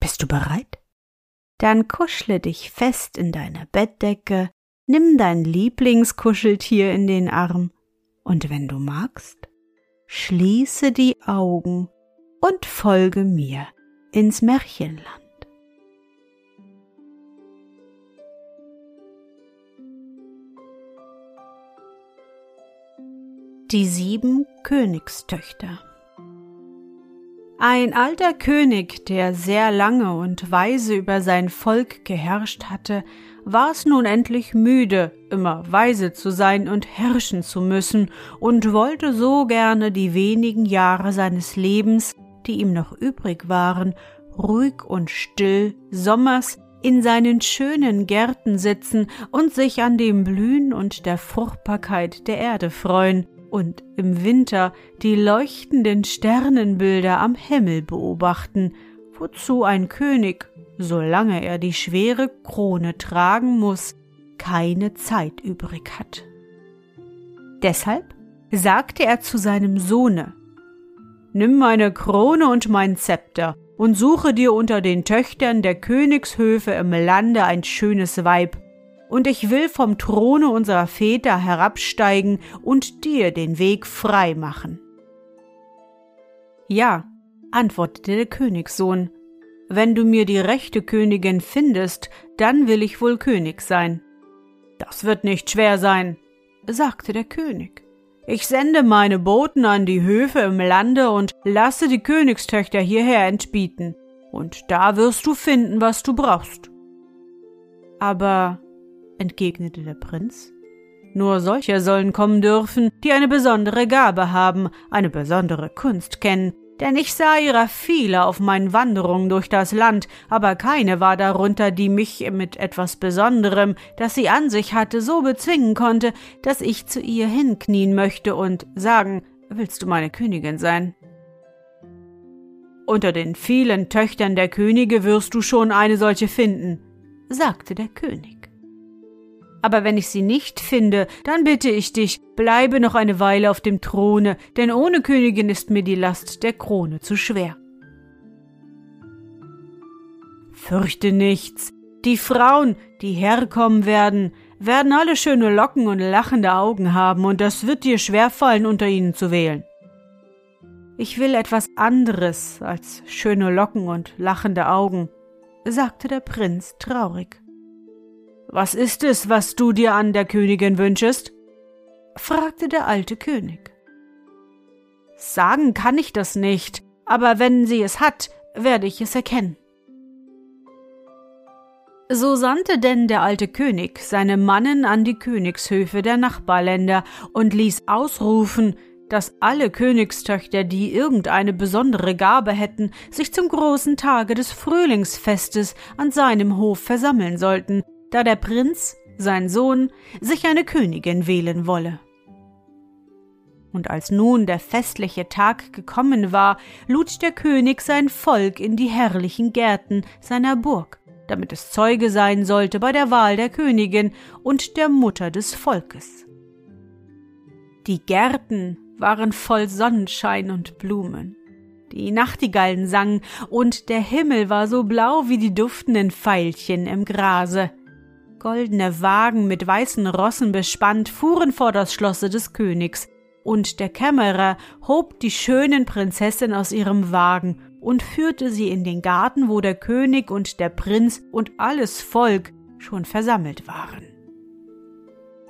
Bist du bereit? Dann kuschle dich fest in deine Bettdecke, nimm dein Lieblingskuscheltier in den Arm und wenn du magst, schließe die Augen und folge mir ins Märchenland. Die sieben Königstöchter Ein alter König, der sehr lange und weise über sein Volk geherrscht hatte, war es nun endlich müde, immer weise zu sein und herrschen zu müssen, und wollte so gerne die wenigen Jahre seines Lebens, die ihm noch übrig waren, ruhig und still sommers in seinen schönen Gärten sitzen und sich an dem Blühen und der Fruchtbarkeit der Erde freuen, und im Winter die leuchtenden Sternenbilder am Himmel beobachten, wozu ein König, solange er die schwere Krone tragen muss, keine Zeit übrig hat. Deshalb sagte er zu seinem Sohne Nimm meine Krone und mein Zepter und suche dir unter den Töchtern der Königshöfe im Lande ein schönes Weib, und ich will vom Throne unserer Väter herabsteigen und dir den Weg frei machen. Ja, antwortete der Königssohn, wenn du mir die rechte Königin findest, dann will ich wohl König sein. Das wird nicht schwer sein, sagte der König. Ich sende meine Boten an die Höfe im Lande und lasse die Königstöchter hierher entbieten, und da wirst du finden, was du brauchst. Aber entgegnete der Prinz. Nur solche sollen kommen dürfen, die eine besondere Gabe haben, eine besondere Kunst kennen, denn ich sah ihrer viele auf meinen Wanderungen durch das Land, aber keine war darunter, die mich mit etwas Besonderem, das sie an sich hatte, so bezwingen konnte, dass ich zu ihr hinknien möchte und sagen, willst du meine Königin sein? Unter den vielen Töchtern der Könige wirst du schon eine solche finden, sagte der König. Aber wenn ich sie nicht finde, dann bitte ich dich, bleibe noch eine Weile auf dem Throne, denn ohne Königin ist mir die Last der Krone zu schwer. Fürchte nichts. Die Frauen, die herkommen werden, werden alle schöne Locken und lachende Augen haben, und das wird dir schwerfallen, unter ihnen zu wählen. Ich will etwas anderes als schöne Locken und lachende Augen, sagte der Prinz traurig. Was ist es, was du dir an der Königin wünschest? fragte der alte König. Sagen kann ich das nicht, aber wenn sie es hat, werde ich es erkennen. So sandte denn der alte König seine Mannen an die Königshöfe der Nachbarländer und ließ ausrufen, dass alle Königstöchter, die irgendeine besondere Gabe hätten, sich zum großen Tage des Frühlingsfestes an seinem Hof versammeln sollten, da der Prinz, sein Sohn, sich eine Königin wählen wolle. Und als nun der festliche Tag gekommen war, lud der König sein Volk in die herrlichen Gärten seiner Burg, damit es Zeuge sein sollte bei der Wahl der Königin und der Mutter des Volkes. Die Gärten waren voll Sonnenschein und Blumen. Die Nachtigallen sangen, und der Himmel war so blau wie die duftenden Veilchen im Grase. Goldene Wagen mit weißen Rossen bespannt fuhren vor das Schlosse des Königs, und der Kämmerer hob die schönen Prinzessin aus ihrem Wagen und führte sie in den Garten, wo der König und der Prinz und alles Volk schon versammelt waren.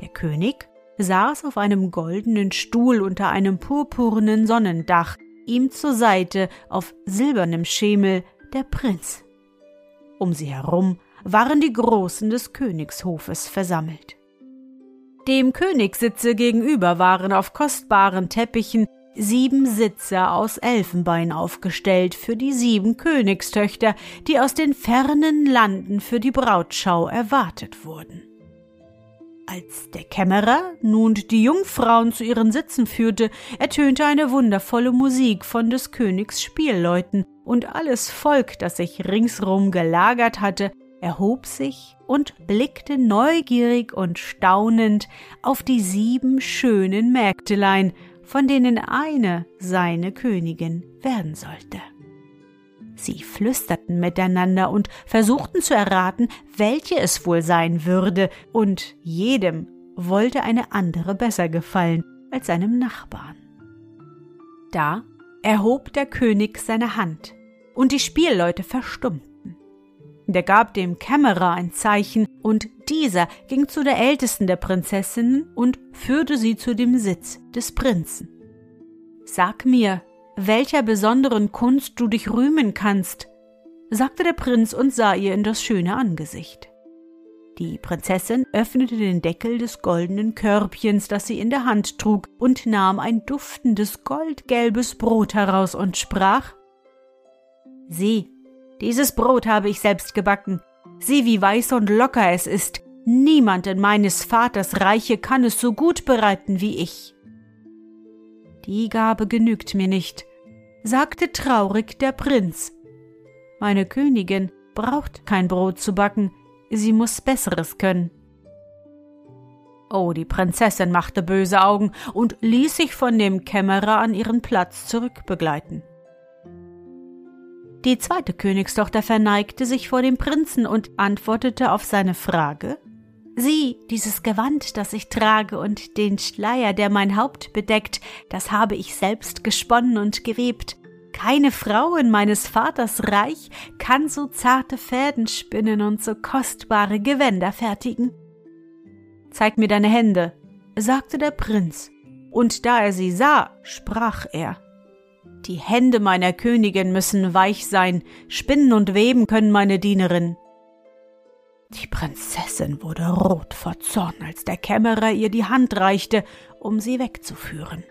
Der König saß auf einem goldenen Stuhl unter einem purpurnen Sonnendach, ihm zur Seite auf silbernem Schemel der Prinz. Um sie herum waren die Großen des Königshofes versammelt. Dem Königssitze gegenüber waren auf kostbaren Teppichen sieben Sitze aus Elfenbein aufgestellt für die sieben Königstöchter, die aus den fernen Landen für die Brautschau erwartet wurden. Als der Kämmerer nun die Jungfrauen zu ihren Sitzen führte, ertönte eine wundervolle Musik von des Königs Spielleuten, und alles Volk, das sich ringsrum gelagert hatte, erhob sich und blickte neugierig und staunend auf die sieben schönen Mägdelein, von denen eine seine Königin werden sollte. Sie flüsterten miteinander und versuchten zu erraten, welche es wohl sein würde, und jedem wollte eine andere besser gefallen als seinem Nachbarn. Da erhob der König seine Hand, und die Spielleute verstummten. Der gab dem Kämmerer ein Zeichen, und dieser ging zu der ältesten der Prinzessinnen und führte sie zu dem Sitz des Prinzen. Sag mir, welcher besonderen Kunst du dich rühmen kannst, sagte der Prinz und sah ihr in das schöne Angesicht. Die Prinzessin öffnete den Deckel des goldenen Körbchens, das sie in der Hand trug, und nahm ein duftendes goldgelbes Brot heraus und sprach Sieh, dieses Brot habe ich selbst gebacken. Sieh, wie weiß und locker es ist. Niemand in meines Vaters Reiche kann es so gut bereiten wie ich. Die Gabe genügt mir nicht, sagte traurig der Prinz. Meine Königin braucht kein Brot zu backen, sie muss Besseres können. Oh, die Prinzessin machte böse Augen und ließ sich von dem Kämmerer an ihren Platz zurückbegleiten. Die zweite Königstochter verneigte sich vor dem Prinzen und antwortete auf seine Frage Sieh, dieses Gewand, das ich trage, und den Schleier, der mein Haupt bedeckt, das habe ich selbst gesponnen und gewebt. Keine Frau in meines Vaters Reich kann so zarte Fäden spinnen und so kostbare Gewänder fertigen. Zeig mir deine Hände, sagte der Prinz, und da er sie sah, sprach er. Die Hände meiner Königin müssen weich sein, spinnen und weben können meine Dienerin. Die Prinzessin wurde rot vor Zorn, als der Kämmerer ihr die Hand reichte, um sie wegzuführen.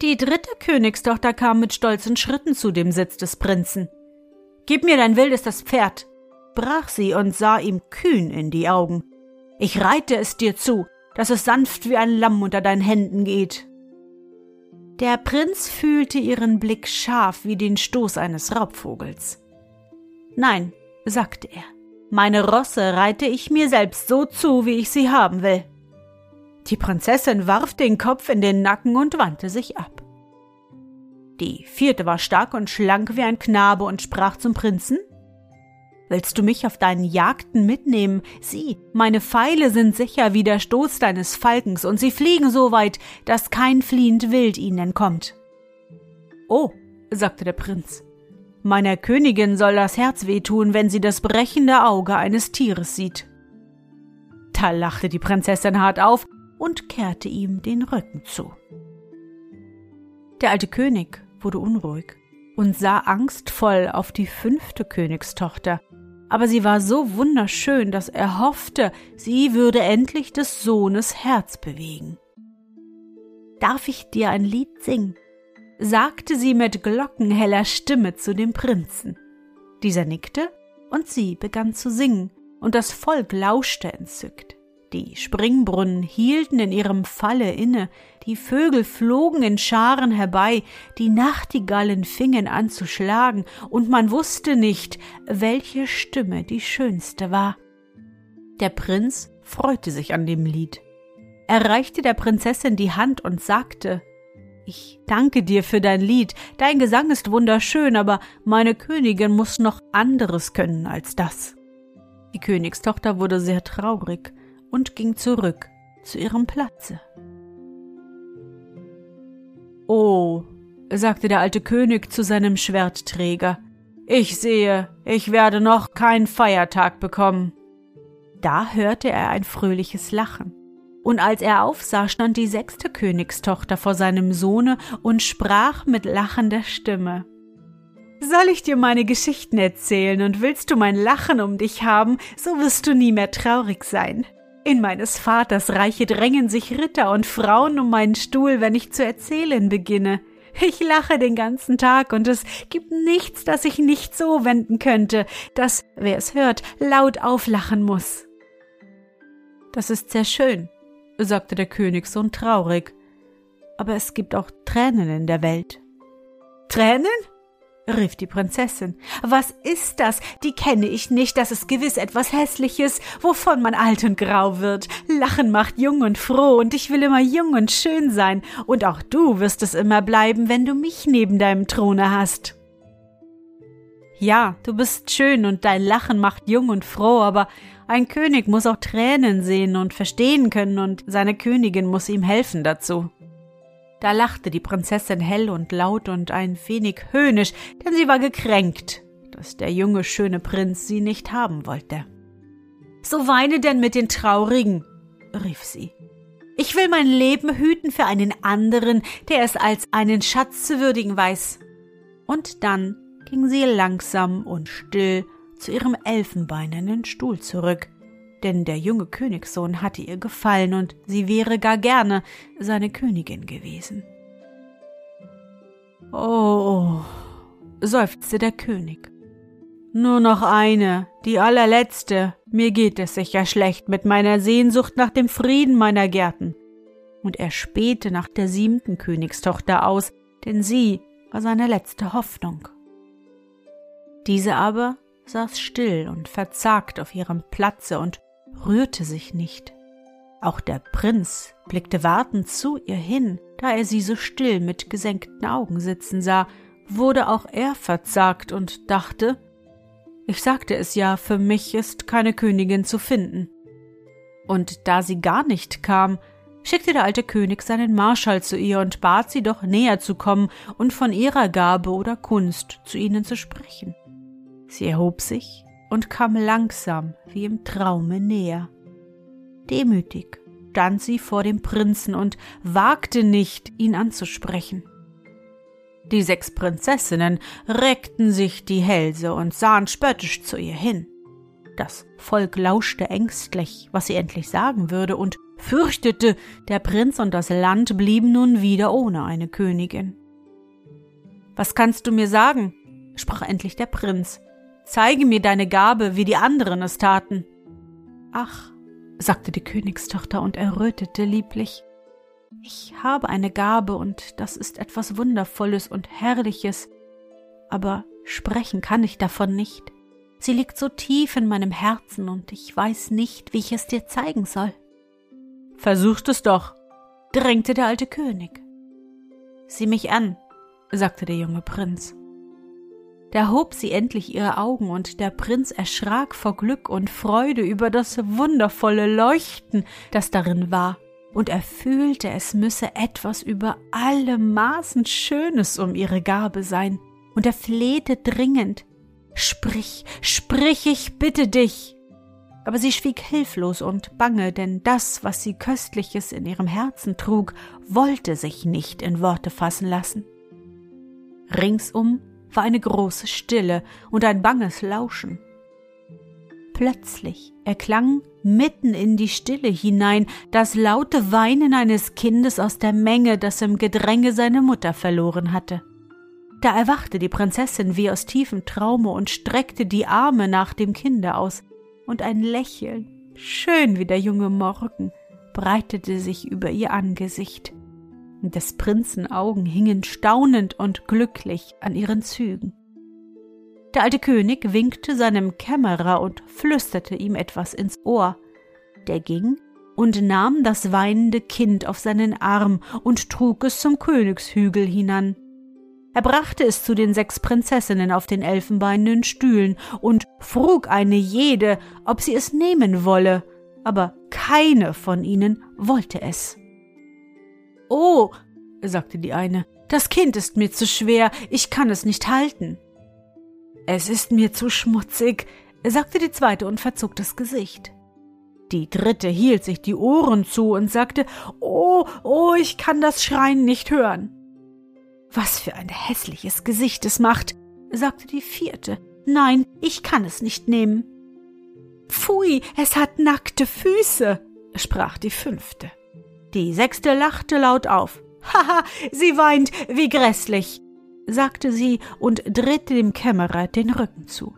Die dritte Königstochter kam mit stolzen Schritten zu dem Sitz des Prinzen. Gib mir dein wildestes Pferd, brach sie und sah ihm kühn in die Augen. Ich reite es dir zu, dass es sanft wie ein Lamm unter deinen Händen geht. Der Prinz fühlte ihren Blick scharf wie den Stoß eines Raubvogels. Nein, sagte er, meine Rosse reite ich mir selbst so zu, wie ich sie haben will. Die Prinzessin warf den Kopf in den Nacken und wandte sich ab. Die vierte war stark und schlank wie ein Knabe und sprach zum Prinzen Willst du mich auf deinen Jagden mitnehmen? Sieh, meine Pfeile sind sicher wie der Stoß deines Falkens, und sie fliegen so weit, dass kein fliehend Wild ihnen entkommt. Oh, sagte der Prinz, Meiner Königin soll das Herz wehtun, wenn sie das brechende Auge eines Tieres sieht. Da lachte die Prinzessin hart auf und kehrte ihm den Rücken zu. Der alte König wurde unruhig und sah angstvoll auf die fünfte Königstochter, aber sie war so wunderschön, dass er hoffte, sie würde endlich des Sohnes Herz bewegen. Darf ich dir ein Lied singen? sagte sie mit glockenheller Stimme zu dem Prinzen. Dieser nickte, und sie begann zu singen, und das Volk lauschte entzückt. Die Springbrunnen hielten in ihrem Falle inne, die Vögel flogen in Scharen herbei, die Nachtigallen fingen an zu schlagen, und man wusste nicht, welche Stimme die schönste war. Der Prinz freute sich an dem Lied. Er reichte der Prinzessin die Hand und sagte ich danke dir für dein Lied. Dein Gesang ist wunderschön, aber meine Königin muss noch anderes können als das. Die Königstochter wurde sehr traurig und ging zurück zu ihrem Platze. Oh, sagte der alte König zu seinem Schwertträger. Ich sehe, ich werde noch keinen Feiertag bekommen. Da hörte er ein fröhliches Lachen. Und als er aufsah, stand die sechste Königstochter vor seinem Sohne und sprach mit lachender Stimme. Soll ich dir meine Geschichten erzählen und willst du mein Lachen um dich haben, so wirst du nie mehr traurig sein. In meines Vaters Reiche drängen sich Ritter und Frauen um meinen Stuhl, wenn ich zu erzählen beginne. Ich lache den ganzen Tag und es gibt nichts, das ich nicht so wenden könnte, dass, wer es hört, laut auflachen muss. Das ist sehr schön, sagte der Königssohn traurig. Aber es gibt auch Tränen in der Welt. Tränen? Rief die Prinzessin. Was ist das? Die kenne ich nicht. Das ist gewiss etwas Hässliches, wovon man alt und grau wird. Lachen macht jung und froh, und ich will immer jung und schön sein. Und auch du wirst es immer bleiben, wenn du mich neben deinem Throne hast. Ja, du bist schön und dein Lachen macht jung und froh, aber ein König muss auch Tränen sehen und verstehen können, und seine Königin muss ihm helfen dazu. Da lachte die Prinzessin hell und laut und ein wenig höhnisch, denn sie war gekränkt, dass der junge, schöne Prinz sie nicht haben wollte. So weine denn mit den Traurigen, rief sie. Ich will mein Leben hüten für einen anderen, der es als einen Schatz zu würdigen weiß. Und dann ging sie langsam und still zu ihrem elfenbeinernen Stuhl zurück, denn der junge Königssohn hatte ihr gefallen und sie wäre gar gerne seine Königin gewesen. Oh, seufzte der König. Nur noch eine, die allerletzte. Mir geht es sicher schlecht mit meiner Sehnsucht nach dem Frieden meiner Gärten. Und er spähte nach der siebten Königstochter aus, denn sie war seine letzte Hoffnung. Diese aber saß still und verzagt auf ihrem Platze und rührte sich nicht. Auch der Prinz blickte wartend zu ihr hin, da er sie so still mit gesenkten Augen sitzen sah, wurde auch er verzagt und dachte, ich sagte es ja, für mich ist keine Königin zu finden. Und da sie gar nicht kam, schickte der alte König seinen Marschall zu ihr und bat sie doch näher zu kommen und von ihrer Gabe oder Kunst zu ihnen zu sprechen. Sie erhob sich und kam langsam wie im Traume näher. Demütig stand sie vor dem Prinzen und wagte nicht, ihn anzusprechen. Die sechs Prinzessinnen reckten sich die Hälse und sahen spöttisch zu ihr hin. Das Volk lauschte ängstlich, was sie endlich sagen würde, und fürchtete, der Prinz und das Land blieben nun wieder ohne eine Königin. Was kannst du mir sagen? sprach endlich der Prinz. Zeige mir deine Gabe, wie die anderen es taten. Ach, sagte die Königstochter und errötete lieblich. Ich habe eine Gabe, und das ist etwas Wundervolles und Herrliches, aber sprechen kann ich davon nicht. Sie liegt so tief in meinem Herzen, und ich weiß nicht, wie ich es dir zeigen soll. Versucht es doch, drängte der alte König. Sieh mich an, sagte der junge Prinz. Da hob sie endlich ihre Augen, und der Prinz erschrak vor Glück und Freude über das wundervolle Leuchten, das darin war, und er fühlte, es müsse etwas über alle Maßen Schönes um ihre Gabe sein, und er flehte dringend Sprich, sprich, ich bitte dich. Aber sie schwieg hilflos und bange, denn das, was sie Köstliches in ihrem Herzen trug, wollte sich nicht in Worte fassen lassen. Ringsum war eine große Stille und ein banges Lauschen. Plötzlich erklang mitten in die Stille hinein das laute Weinen eines Kindes aus der Menge, das im Gedränge seine Mutter verloren hatte. Da erwachte die Prinzessin wie aus tiefem Traume und streckte die Arme nach dem Kinde aus, und ein Lächeln, schön wie der junge Morgen, breitete sich über ihr Angesicht des Prinzen Augen hingen staunend und glücklich an ihren Zügen. Der alte König winkte seinem Kämmerer und flüsterte ihm etwas ins Ohr. Der ging und nahm das weinende Kind auf seinen Arm und trug es zum Königshügel hinan. Er brachte es zu den sechs Prinzessinnen auf den elfenbeinenen Stühlen und frug eine jede, ob sie es nehmen wolle, aber keine von ihnen wollte es. Oh, sagte die eine. Das Kind ist mir zu schwer, ich kann es nicht halten. Es ist mir zu schmutzig, sagte die zweite und verzog das Gesicht. Die dritte hielt sich die Ohren zu und sagte Oh, oh, ich kann das Schreien nicht hören. Was für ein hässliches Gesicht es macht, sagte die vierte. Nein, ich kann es nicht nehmen. Pfui, es hat nackte Füße, sprach die fünfte. Die sechste lachte laut auf. Haha, sie weint, wie grässlich, sagte sie und drehte dem Kämmerer den Rücken zu.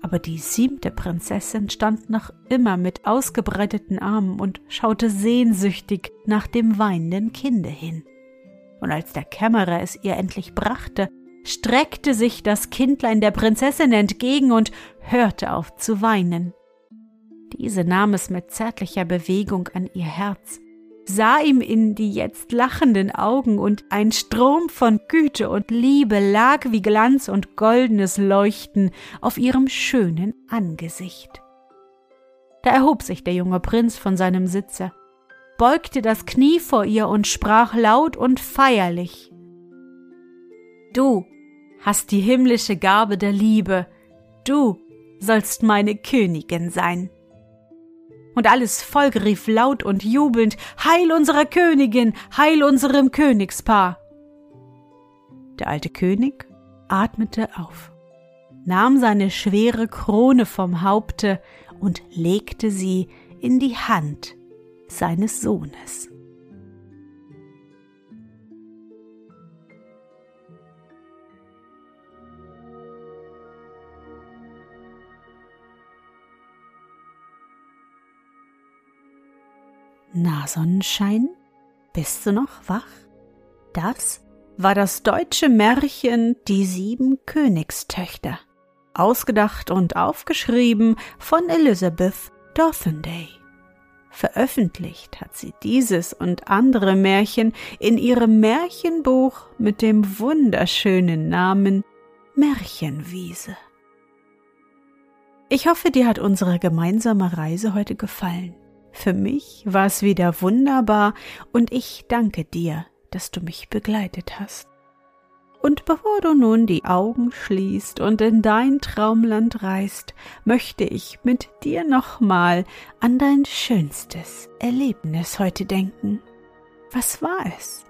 Aber die siebte Prinzessin stand noch immer mit ausgebreiteten Armen und schaute sehnsüchtig nach dem weinenden Kinde hin. Und als der Kämmerer es ihr endlich brachte, streckte sich das Kindlein der Prinzessin entgegen und hörte auf zu weinen. Diese nahm es mit zärtlicher Bewegung an ihr Herz, sah ihm in die jetzt lachenden Augen, und ein Strom von Güte und Liebe lag wie Glanz und goldenes Leuchten auf ihrem schönen Angesicht. Da erhob sich der junge Prinz von seinem Sitze, beugte das Knie vor ihr und sprach laut und feierlich. Du hast die himmlische Gabe der Liebe, du sollst meine Königin sein und alles Volk rief laut und jubelnd Heil unserer Königin, Heil unserem Königspaar. Der alte König atmete auf, nahm seine schwere Krone vom Haupte und legte sie in die Hand seines Sohnes. Na, Sonnenschein, bist du noch wach? Das war das deutsche Märchen Die sieben Königstöchter, ausgedacht und aufgeschrieben von Elizabeth Dothenday. Veröffentlicht hat sie dieses und andere Märchen in ihrem Märchenbuch mit dem wunderschönen Namen Märchenwiese. Ich hoffe, dir hat unsere gemeinsame Reise heute gefallen. Für mich war es wieder wunderbar und ich danke dir, dass du mich begleitet hast. Und bevor du nun die Augen schließt und in dein Traumland reist, möchte ich mit dir nochmal an dein schönstes Erlebnis heute denken. Was war es?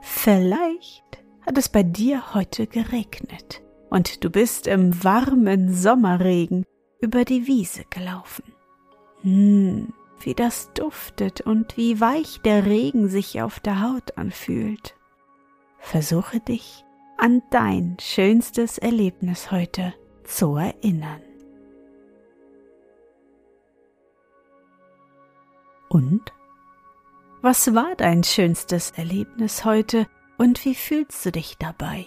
Vielleicht hat es bei dir heute geregnet und du bist im warmen Sommerregen über die Wiese gelaufen. Hm, wie das duftet und wie weich der Regen sich auf der Haut anfühlt. Versuche dich an dein schönstes Erlebnis heute zu erinnern. Und? Was war dein schönstes Erlebnis heute und wie fühlst du dich dabei?